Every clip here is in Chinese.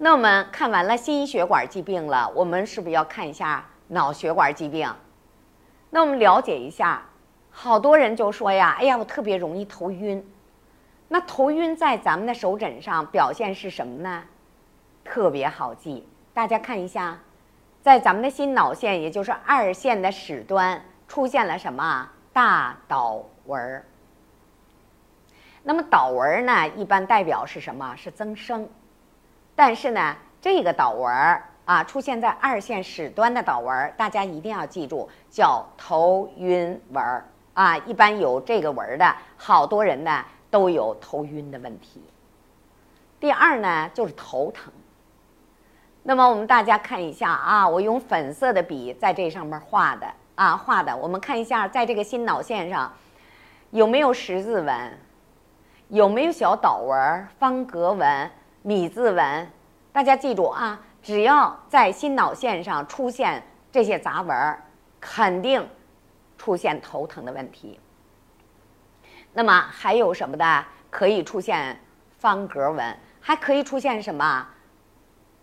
那我们看完了心血管疾病了，我们是不是要看一下脑血管疾病？那我们了解一下，好多人就说呀，哎呀，我特别容易头晕。那头晕在咱们的手诊上表现是什么呢？特别好记，大家看一下，在咱们的心脑线，也就是二线的始端出现了什么大岛纹儿。那么岛纹儿呢，一般代表是什么？是增生。但是呢，这个岛纹儿啊，出现在二线始端的岛纹儿，大家一定要记住，叫头晕纹儿啊。一般有这个纹儿的，好多人呢都有头晕的问题。第二呢，就是头疼。那么我们大家看一下啊，我用粉色的笔在这上面画的啊，画的。我们看一下，在这个心脑线上有没有十字纹，有没有小岛纹、方格纹、米字纹？大家记住啊，只要在心脑线上出现这些杂纹儿，肯定出现头疼的问题。那么还有什么的？可以出现方格纹，还可以出现什么？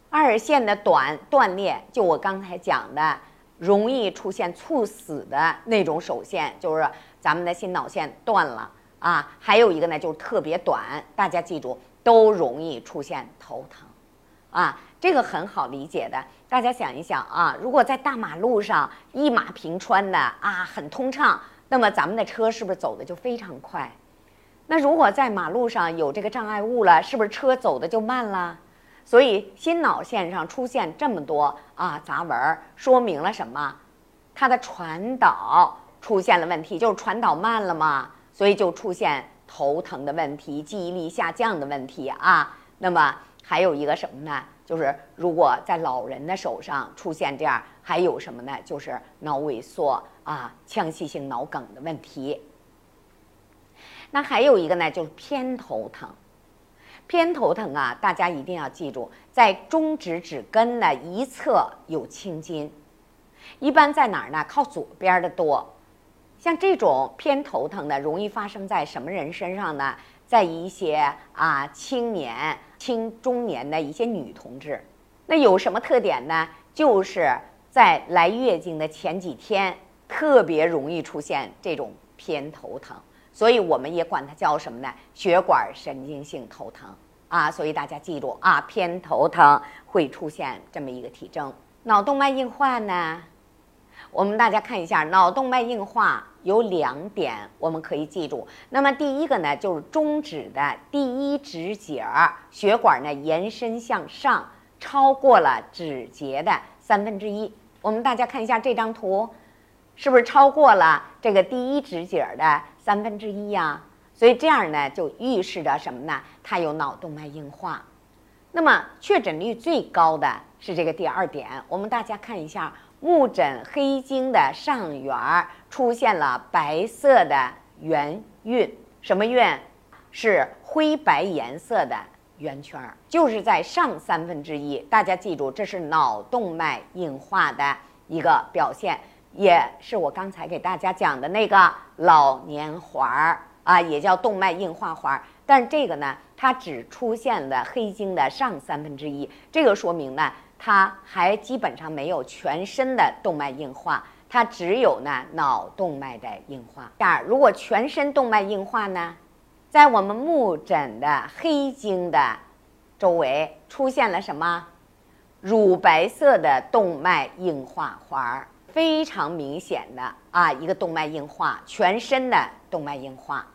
二线的短断裂，就我刚才讲的，容易出现猝死的那种手线，就是咱们的心脑线断了啊。还有一个呢，就是特别短，大家记住，都容易出现头疼啊。这个很好理解的，大家想一想啊，如果在大马路上一马平川的啊，很通畅，那么咱们的车是不是走的就非常快？那如果在马路上有这个障碍物了，是不是车走的就慢了？所以心脑线上出现这么多啊杂纹，说明了什么？它的传导出现了问题，就是传导慢了嘛，所以就出现头疼的问题、记忆力下降的问题啊。那么还有一个什么呢？就是如果在老人的手上出现这样，还有什么呢？就是脑萎缩啊、腔隙性脑梗的问题。那还有一个呢，就是偏头疼。偏头疼啊，大家一定要记住，在中指指根的一侧有青筋，一般在哪儿呢？靠左边的多。像这种偏头疼的，容易发生在什么人身上呢？在一些啊青年、青中年的一些女同志。那有什么特点呢？就是在来月经的前几天，特别容易出现这种偏头疼。所以我们也管它叫什么呢？血管神经性头疼啊！所以大家记住啊，偏头疼会出现这么一个体征。脑动脉硬化呢，我们大家看一下，脑动脉硬化有两点我们可以记住。那么第一个呢，就是中指的第一指节血管呢延伸向上，超过了指节的三分之一。我们大家看一下这张图，是不是超过了这个第一指节的？三分之一呀，所以这样呢，就预示着什么呢？它有脑动脉硬化。那么确诊率最高的是这个第二点。我们大家看一下，目诊黑经的上缘儿出现了白色的圆晕，什么晕？是灰白颜色的圆圈儿，就是在上三分之一。大家记住，这是脑动脉硬化的一个表现。也是我刚才给大家讲的那个老年环儿啊，也叫动脉硬化环儿。但这个呢，它只出现了黑经的上三分之一，这个说明呢，它还基本上没有全身的动脉硬化，它只有呢脑动脉的硬化。第二，如果全身动脉硬化呢，在我们目诊的黑经的周围出现了什么？乳白色的动脉硬化环儿。非常明显的啊，一个动脉硬化，全身的动脉硬化。